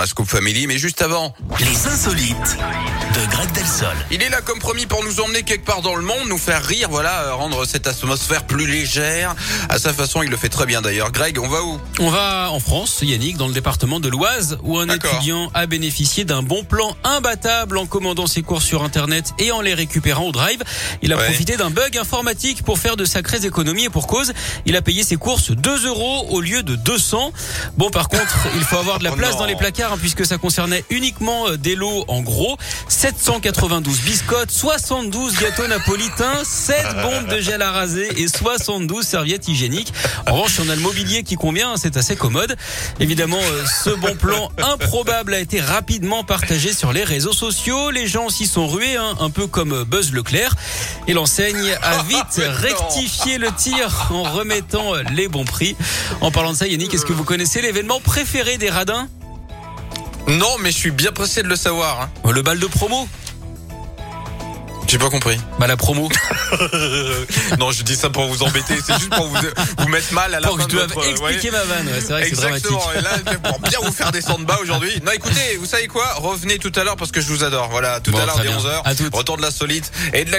La Scoop Family, mais juste avant, Les insolites de Greg Delsol. il est là comme promis pour nous emmener quelque part dans le monde, nous faire rire, voilà, euh, rendre cette atmosphère plus légère. À sa façon, il le fait très bien d'ailleurs. Greg, on va où? On va en France, Yannick, dans le département de l'Oise, où un étudiant a bénéficié d'un bon plan imbattable en commandant ses courses sur Internet et en les récupérant au drive. Il a Ouais. profité d'un bug informatique pour faire de sacrées économies et pour cause, il a payé ses courses 2 euros au lieu de 200. Bon, par contre, il faut avoir de la Oh place dans les placards hein, puisque ça concernait uniquement euh, des lots en gros. 792 biscottes, 72 gâteaux napolitains, 7 bombes de gel à raser et 72 serviettes hygiéniques. En revanche, on a le mobilier qui convient, hein, c'est assez commode. Évidemment, euh, ce bon plan improbable a été rapidement partagé sur les réseaux sociaux. Les gens s'y sont rués, hein, un peu comme euh, Buzz Leclerc. Et l'enseigne a vite rectifié le tir en remettant les bons prix. En parlant de ça, Yannick, est-ce que vous connaissez l'événement préféré des radins? Non, mais je suis bien pressé de le savoir. Hein. Le bal de promo J'ai pas compris. Bah la promo. non, je dis ça pour vous embêter, c'est juste pour vous, vous mettre mal à la Pour que fin de votre... expliquer ouais. ma vanne, ouais, c'est vrai que c'est dramatique. Exactement. Et là, pour bien vous faire descendre bas aujourd'hui. Non, écoutez, vous savez quoi? Revenez tout à l'heure parce que je vous adore. Voilà, tout Bon, à l'heure très dès bien. 11h. À toutes. Retour de la solite et de la